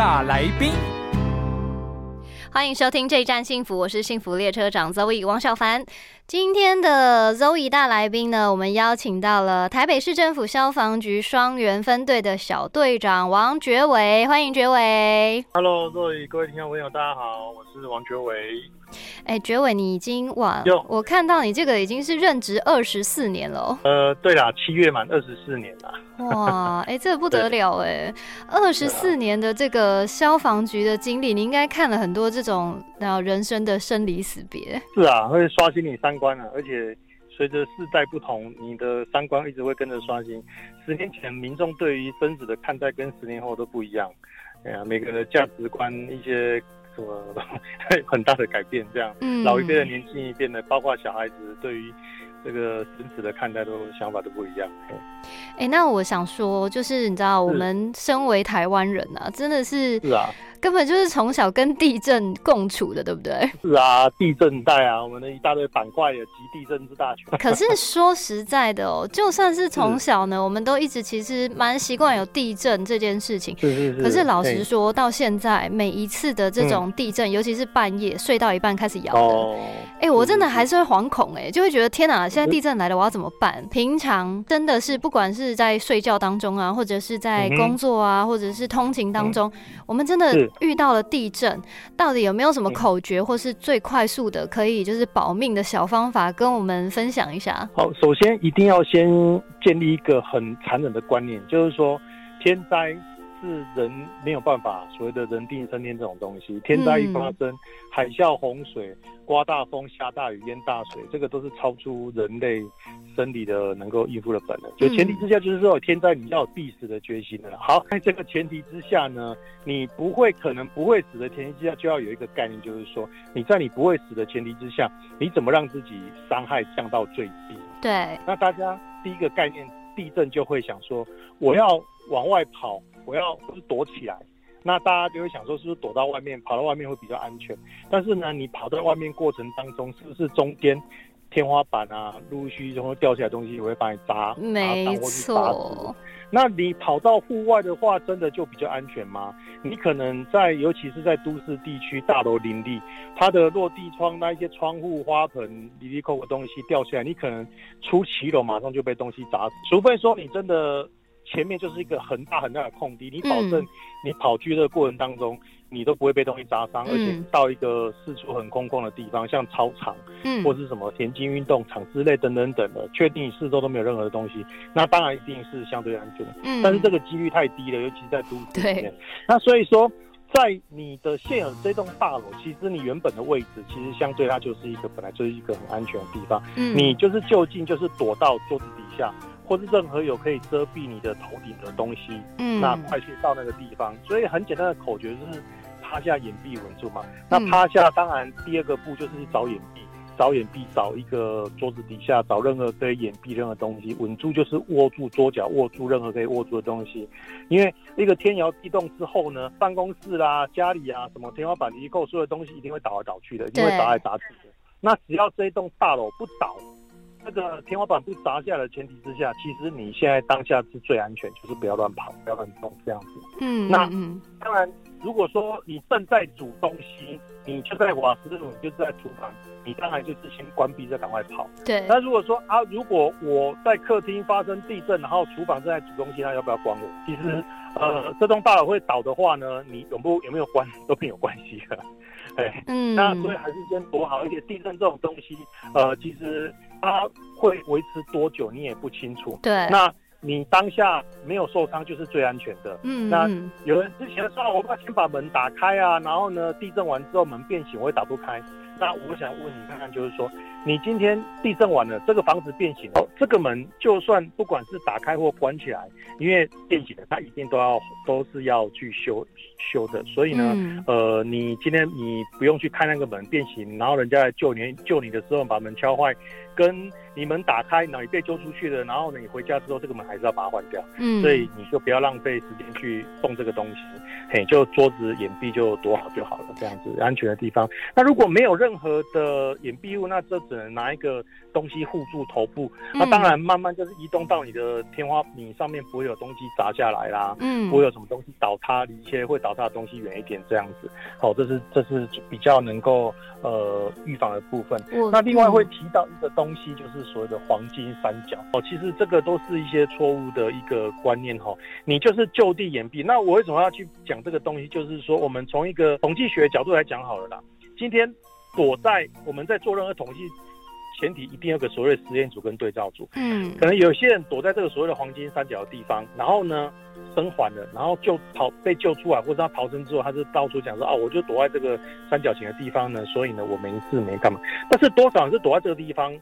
大来宾，欢迎收听这一站幸福，我是幸福列车长 Zoe 王小凡。今天的 Zoe 大来宾呢，我们邀请到了台北市政府消防局双园分队的小队长王觉伟，欢迎觉伟。Hello，各位各位听众朋友，大家好，我是王觉伟。哎，绝伟，你已经哇哟，我看到你这个已经是任职二十四年了哦。呃，对啦，七月满二十四年啦。哇，哎，这个不得了哎！二十四年的这个消防局的经历，你应该看了很多这种然后人生的生离死别。是啊，会刷新你三观啊，而且随着世代不同，你的三观一直会跟着刷新。十年前民众对于生死的看待跟十年后都不一样，哎呀，每个人的价值观一些什么 很大的改变，这样。嗯老一辈的年轻一辈的，包括小孩子对于这个真实的看待都想法都不一样。哎哎、那我想说，就是你知道，我们身为台湾人啊，真的是是啊，根本就是从小跟地震共处的，对不对？是啊，地震带啊，我们的一大堆板块也集地震之大权。可是说实在的哦，就算是从小呢，我们都一直其实蛮习惯有地震这件事情。是是是。可是老实说，到现在每一次的这种地震，尤其是半夜睡到一半开始摇的，哦，哎、我真的还是会惶恐，哎，就会觉得天哪，现在地震来了，我要怎么办？平常真的是不管是在睡觉当中啊，或者是在工作啊，或者是通勤当中，我们真的遇到了地震，到底有没有什么嗯。口诀，或是最快速的可以就是保命的小方法，跟我们分享一下？好，首先一定要先建立一个很残忍的观念，就是说天灾是人没有办法所谓的人定胜天这种东西，天灾一发生，海啸、洪水、刮大风、下大雨、淹大水，这个都是超出人类生理的能够应付的本能。就前提之下，就是说天灾你要有必死的决心的。好，在这个前提之下呢，你不会可能不会死的前提之下，就要有一个概念，就是说你在你不会死的前提之下，你怎么让自己伤害降到最低？对，那大家第一个概念，地震就会想说，我要往外跑，我要躲起来。那大家就会想说，是不是躲到外面，跑到外面会比较安全？但是呢，你跑到外面过程当中，是不是中间天花板啊，陆陆续续就会掉下来的东西，也会把你砸，没错，那你跑到户外的话，真的就比较安全吗？你可能在，尤其是在都市地区，大楼林立，它的落地窗那一些窗户、花盆、里里扣的东西掉下来，你可能出骑楼马上就被东西砸死。除非说你真的前面就是一个很大很大的空地，你保证嗯你跑去的过程当中，你都不会被东西砸伤，而且嗯到一个四处很空旷的地方，像操场。嗯或是什么田径运动场之类等等等的，确定你四周都没有任何的东西，那当然一定是相对安全的。嗯但是这个几率太低了，尤其是在都市里面。那所以说，在你的现有这栋大楼，其实你原本的位置，其实相对它就是一个本来就是一个很安全的地方。嗯你就是就近就是躲到桌子底下，或是任何有可以遮蔽你的头顶的东西，嗯那快去到那个地方。所以很简单的口诀就是趴下掩蔽稳住嘛。那嗯趴下当然第二个步就是去找掩蔽。找掩蔽，找一个桌子底下，找任何可以掩蔽任何东西，稳住就是握住桌角，握住任何可以握住的东西。因为一个天摇地动之后呢，办公室啦、家里啊，什么天花板、离扣，所有东西一定会倒来倒去的，一定会对砸来砸去的。那只要这一栋大楼不倒，那个天花板不砸下来的前提之下，其实你现在当下是最安全，就是不要乱跑，不要乱动这样子。嗯那嗯当然，如果说你正在煮东西，你就在瓦斯炉，你就是在厨房，你当然就是先关闭，再赶快跑。对，那如果说啊，如果我在客厅发生地震，然后厨房正在煮东西，那要不要关我？其实，呃，这栋大楼会倒的话呢，你有不有没有关都没有关系的。哎，嗯那所以还是先躲好，而且地震这种东西，呃，其实它会维持多久你也不清楚。对，那你当下没有受伤就是最安全的。嗯那有人之前说，我要先把门打开啊，然后呢，地震完之后门变形，我会打不开。那我想问你看看，就是说，你今天地震完了，这个房子变形了，这个门就算不管是打开或关起来，因为变形了，它一定都要都是要去修修的。所以呢，嗯呃，你今天你不用去看那个门变形，然后人家来救你救你的时候把门敲坏，跟你门打开，然后你被揪出去了，然后呢你回家之后这个门还是要把它换掉。嗯，所以你就不要浪费时间去动这个东西，嘿，就桌子掩蔽就躲好就好了，这样子安全的地方。那如果没有任何的掩蔽物，那这只能拿一个东西护住头部。那当然，慢慢就是移动到你的天花你上面，不会有东西砸下来啦，嗯，不会有什么东西倒塌，离一些会倒塌的东西远一点，这样子。好，这是这是比较能够呃预防的部分。那另外会嗯提到一个东西，就是所谓的黄金三角哦。其实这个都是一些错误的一个观念哈。你就是就地掩蔽。那我为什么要去讲这个东西？就是说，我们从一个统计学角度来讲好了啦。今天躲在我们在做任何统计前提，一定有个所谓的实验组跟对照组。嗯可能有些人躲在这个所谓的黄金三角的地方，然后呢生还了，然后就逃被救出来，或者他逃生之后，他就到处讲说啊，我就躲在这个三角形的地方呢，所以呢我没事没干嘛。但是多少人是躲在这个地方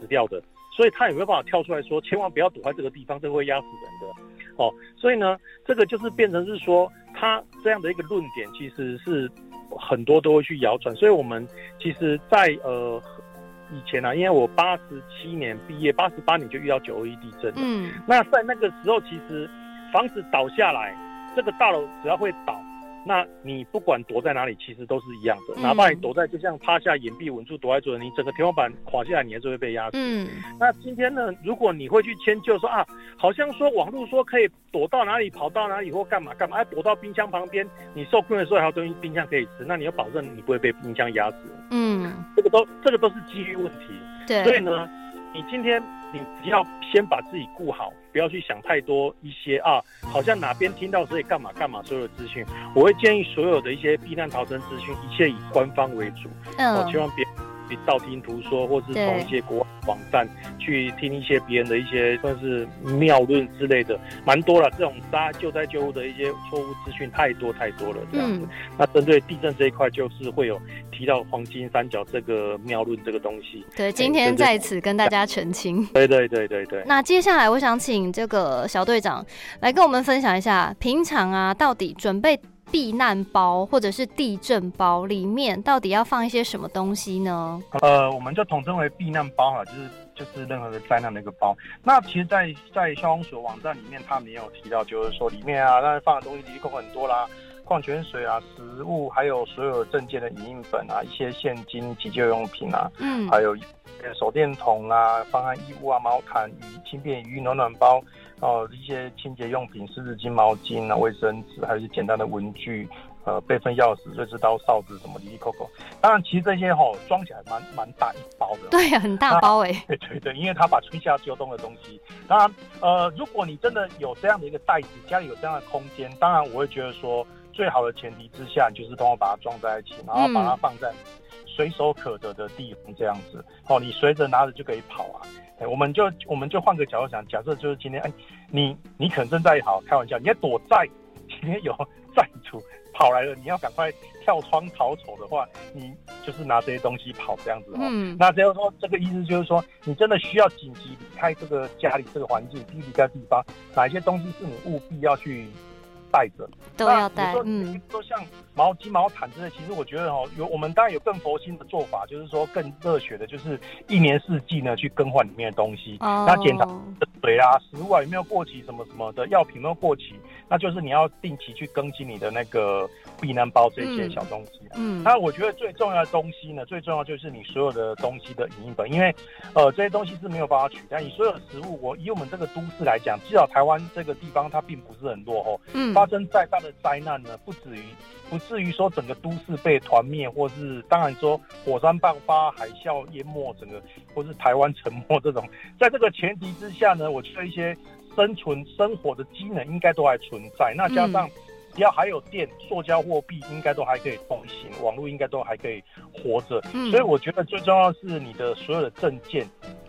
死掉的，所以他也没有办法跳出来说，千万不要躲在这个地方，这个会压死人的。哦，所以呢，这个就是变成是说，他这样的一个论点其实是很多都会去谣传，所以我们其实在，呃以前啊，因为我八十七年毕业，八十八年就遇到九二一地震了。嗯那在那个时候，其实房子倒下来，这个大楼只要会倒，那你不管躲在哪里，其实都是一样的。嗯哪怕你躲在就像趴下、掩蔽稳住躲在这里，你整个天花板垮下来，你还是会被压死。嗯那今天呢，如果你会去迁就说啊，好像说网络说可以躲到哪里、跑到哪里或干嘛干嘛，哎、躲到冰箱旁边，你受困的时候还有东西冰箱可以吃，那你要保证你不会被冰箱压死。嗯，这个都这个都是机遇问题。对所以，呢，你今天你只要先把自己顾好，不要去想太多一些啊，好像哪边听到所以干嘛干嘛所有的资讯，我会建议所有的一些避难逃生资讯，一切以官方为主，哦，千嗯万别别道听途说，或是从一些国外网站去听一些别人的一些算是妙论之类的，蛮多了。这种杀救灾救护的一些错误资讯太多太多了，这样子。嗯那针对地震这一块，就是会有提到黄金三角这个妙论这个东西。对，今天在此跟大家澄清。对对对对对。那接下来，我想请这个小队长来跟我们分享一下，平常啊，到底准备避难包或者是地震包里面到底要放一些什么东西呢？呃，我们就统称为避难包哈，就是就是任何的灾难的一个包。那其实在，在消防署网站里面，他们也有提到，就是说里面啊，当然放的东西的确很多啦，矿泉水啊、食物，还有所有证件的影印本啊，一些现金、急救用品啊，嗯还有呃手电筒啊、方案衣物啊、毛毯、雨轻便雨衣、暖暖包，哦、一些清洁用品、湿纸巾、毛巾啊、卫生纸，还有一些简单的文具。呃，备份钥匙、瑞士刀、哨子什么，里里扣扣。当然，其实这些吼、装起来蛮蛮大一包的。对、很大包哎、对对对，因为它把春夏秋冬的东西，当然，呃，如果你真的有这样的一个袋子，家里有这样的空间，当然我会觉得说，最好的前提之下，你就是通过把它装在一起，然后把它放在随手可得的地方，这样子，哦，你随着拿着就可以跑啊。哎，我们就我们就换个角度想，假设就是今天，哎，你你可能正在好开玩笑，你要躲债，今天有债主跑来了，你要赶快跳窗逃走的话，你就是拿这些东西跑这样子哦。嗯那只有说这个意思就是说，你真的需要紧急离开这个家里这个环境，离离开地方，哪一些东西是你务必要去带着？都要带那，有时候嗯说像毛巾、毛毯之类，其实我觉得哦，有我们当然有更佛心的做法，就是说更热血的，就是一年四季呢去更换里面的东西。哦那检查水啊、食物啊有没有过期，什么什么的药品有没有过期，那就是你要定期去更新你的那个避难包这些小东西。嗯那我觉得最重要的东西呢，最重要就是你所有的东西的影印本，因为呃这些东西是没有办法取代。你所有的食物，我以我们这个都市来讲，至少台湾这个地方它并不是很落后，嗯发生再大的灾难呢，不至于不至于说整个都市被团灭，或是当然说火山爆发、海啸淹没整个，或是台湾沉没这种。在这个前提之下呢，我觉得一些生存生活的机能应该都还存在。那加上只要还有电，塑胶货币应该都还可以通行，网络应该都还可以活着。嗯所以我觉得最重要的是你的所有的证件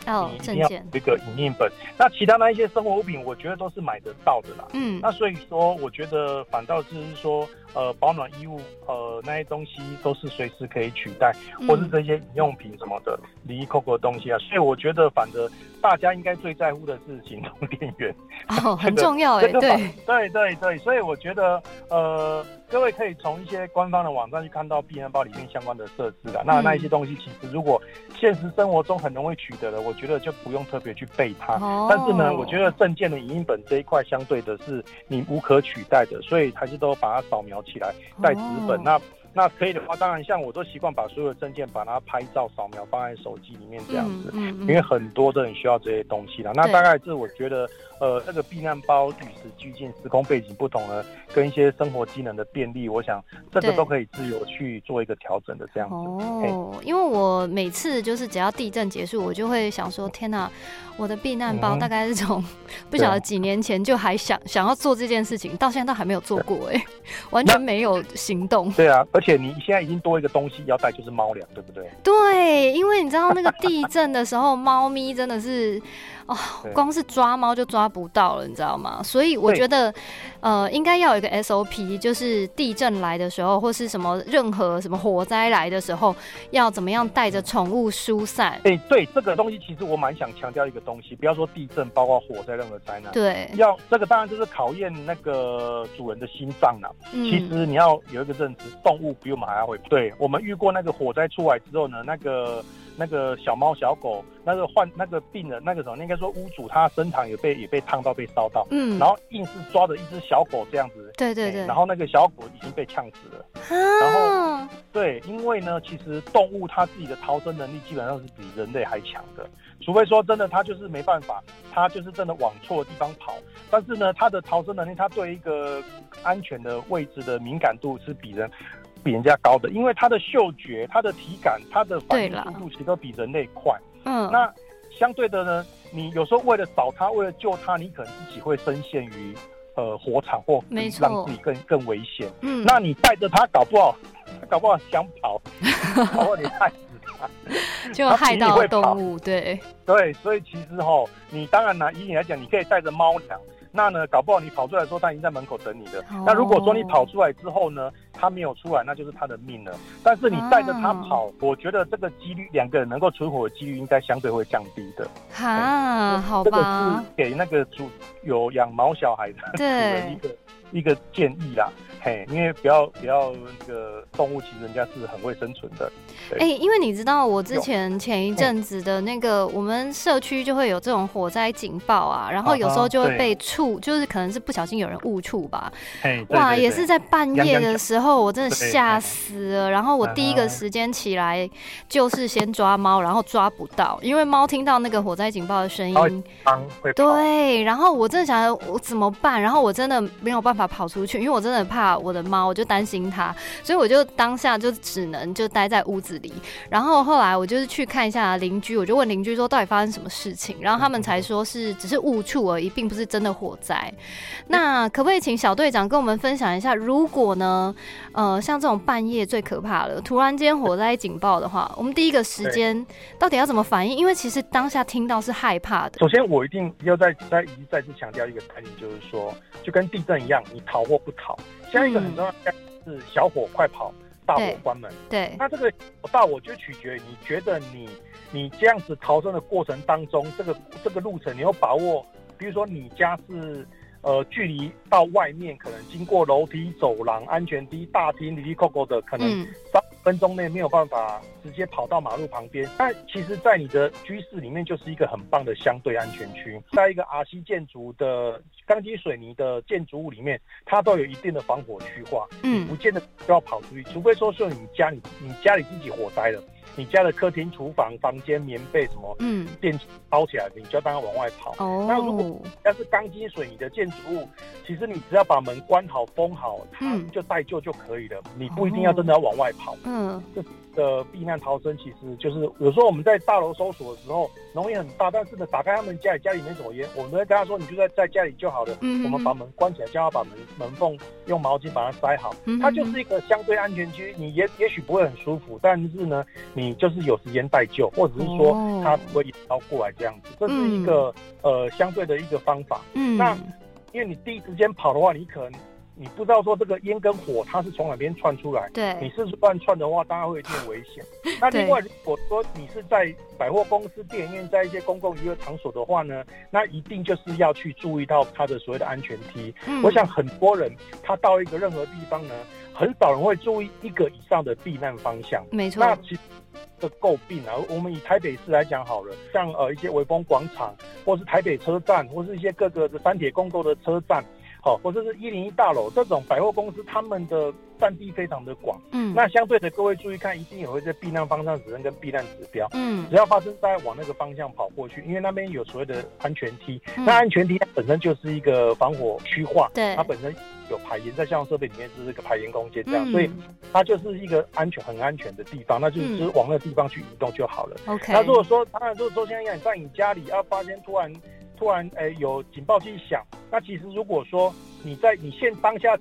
哦，你一定要证件有一个影印本。那其他那一些生活物品，我觉得都是买得到的啦。嗯那所以说，我觉得反倒是说，呃，保暖衣物，呃，那些东西都是随时可以取代，或是嗯这些饮用品什么的，离异 COCO 的东西啊。所以我觉得，反正大家应该最在乎的是行动电源。哦，很重要哎，这个对反，对对对，所以我觉得，呃，各位可以从一些官方的网站去看到避难包里面相关的设置啊。那嗯那一些东西，其实如果现实生活中很容易取得的，我觉得就不用特别去备它。哦但是呢，我觉得证件的影印本这一块相对的是你无可取代的，所以还是都把它扫描起来带纸本。哦那那可以的话，当然像我都习惯把所有的证件把它拍照扫描放在手机里面这样子。嗯因为很多的人需要这些东西啦。那大概是我觉得，呃，这个避难包与时俱进、时空背景不同呢，跟一些生活机能的便利，我想这个都可以自由去做一个调整的这样子。哦，因为我每次就是只要地震结束，我就会想说，天哪，我的避难包嗯大概是从不晓得几年前就还想想要做这件事情，到现在都还没有做过，哎，完全没有行动。对啊，而且你现在已经多一个东西要带，就是猫粮，对不对？对，因为你知道那个地震的时候，猫咪真的是哦，光是抓猫就抓不到了，你知道吗？所以我觉得，呃，应该要有一个 SOP，就是地震来的时候，或是什么任何什么火灾来的时候，要怎么样带着宠物疏散。哎、对这个东西，其实我蛮想强调一个东西，不要说地震，包括火灾任何灾难。对，要这个当然就是考验那个主人的心脏啦。其嗯，实你要有一个认知，动物比我们还要会。对我们遇过那个火灾出来之后呢，那个那个小猫小狗，那个患那个病人，那个什么，应该说屋主他身旁也被也被烫到被烧到，嗯，然后硬是抓着一只小狗这样子。对对对，哎然后那个小狗已经被呛死了。啊，对，因为呢，其实动物它自己的逃生能力基本上是比人类还强的，除非说真的它就是没办法，它就是真的往错的地方跑。但是呢，它的逃生能力，它对一个安全的位置的敏感度是比人比人家高的，因为它的嗅觉、它的体感、它的反应速度其实都比人类快。嗯，那相对的呢，你有时候为了找它，为了救它，你可能自己会深陷于呃火场或没错让自己更更危险。嗯，那你带着它，搞不好，它搞不好想跑，搞不好你害死它。就害到动物，对，对，所以其实哈，你当然拿，以你来讲，你可以带着猫粮。那呢，搞不好你跑出来的时候，他已经在门口等你了。哦那如果说你跑出来之后呢，他没有出来，那就是他的命了。但是你带着它啊跑，我觉得这个几率，两个人能够存活的几率应该相对会降低的。哈，好这个吧是，给那个主有养毛小孩的 主人一对，个一个建议啦。嘿，因为不要不要那个动物，其实人家是很会生存的。哎、因为你知道，我之前前一阵子的那个，我们社区就会有这种火灾警报啊，然后有时候就会被触，就是可能是不小心有人误触吧，嘿，对哇，也是在半夜的时候，我真的吓死了。然后我第一个嗯时间起来就是先抓猫，然后抓不到，因为猫听到那个火灾警报的声音，对，然后我真的想着我怎么办，然后我真的没有办法跑出去，因为我真的怕我的猫，我就担心它，所以我就当下就只能就待在屋子里。然后后来我就是去看一下邻居，我就问邻居说到底发生什么事情，然后他们才说是只是误触而已，并不是真的火灾。那可不可以请小队长跟我们分享一下，如果呢，呃，像这种半夜最可怕了，突然间火灾警报的话，我们第一个时间到底要怎么反应？因为其实当下听到是害怕的。首先，我一定要再再一再次强调一个概念，就是说，就跟地震一样，你逃或不逃。现在一个很重要的是小火快跑，大火关门。对，那这个大火就取决于你觉得你你这样子逃生的过程当中，这个这个路程你要把握，比如说你家是。呃，距离到外面可能经过楼梯、走廊、安全梯、大厅、里里扣扣的，可能分钟内没有办法直接跑到马路旁边。那其实，在你的居室里面就是一个很棒的相对安全区。在一个 RC 建筑的钢筋水泥的建筑物里面，它都有一定的防火区划，嗯不见得都要跑出去，除非说是你家里你家里自己火灾了，你家的客厅、厨房、房间、棉被什么嗯，电器烧起来，你就要当它往外跑。哦。那如果要，是钢筋水泥的建筑物，其实你只要把门关好、封好，它嗯。就待救就可以了，你不一定要真的要往外跑。嗯，的避难逃生，其实就是有时候我们在大楼搜索的时候，浓烟很大，但是呢，打开他们家里，家里没什么烟，我们会跟他说，你就在在家里就好了。嗯我们把门关起来，叫他把门门缝用毛巾把它塞好。嗯它就是一个相对安全区，你也也许不会很舒服，但是呢，你就是有时间待救，或者是说哦它不会一刀过来这样子，这是一个、呃相对的一个方法。嗯那因为你第一时间跑的话，你可能你不知道说这个烟跟火它是从哪边窜出来，对你对，是乱窜的话，当然会有一定危险。那另外，如果说你是在百货公司、电影院，在一些公共娱乐场所的话呢，那一定就是要去注意到它的所谓的安全梯。嗯我想很多人他到一个任何地方呢，很少人会注意一个以上的避难方向。没错，那其实的诟病啊，我们以台北市来讲好了，像呃一些微风广场，或是台北车站，或是一些各个的三铁公购的车站，好、或者是一零一大楼这种百货公司，他们的占地非常的广。嗯那相对的，各位注意看，一定也会在避难方向指针跟避难指标。嗯只要发生，在往那个方向跑过去，因为那边有所谓的安全梯。嗯那安全梯它本身就是一个防火区化，对它本身有排烟，在消防设备里面就是一个排烟空间这样，嗯所以它就是一个安全很安全的地方，那就是往那个地方去移动就好了。OK，那如果说，当然如果说现在在你家里，要发现突然突然诶、有警报器响，那其实如果说你在你现当下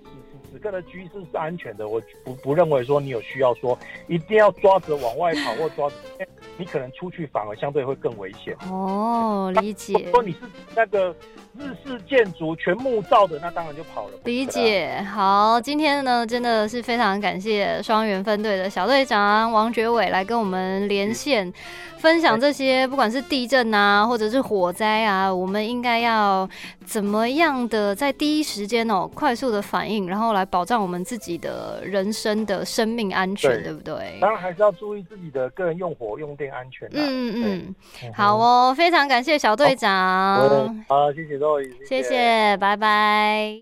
此刻的居室是安全的，我不不认为说你有需要说一定要抓着往外跑或抓着，你可能出去反而相对会更危险。哦，理解。说你是那个日式建筑全木造的，那当然就跑了。理解，好，今天呢真的是非常感谢双元分队的小队长王觉伟来跟我们连线，分享这些不管是地震啊，或者是火灾啊，我们应该要怎么样的在第一时间哦快速的反应，然后来保障我们自己的人生的生命安全，对对不对？当然还是要注意自己的个人用火用电安全啊。嗯嗯嗯，嗯好，哦，非常感谢小队长，好，谢谢各位，谢谢，拜拜。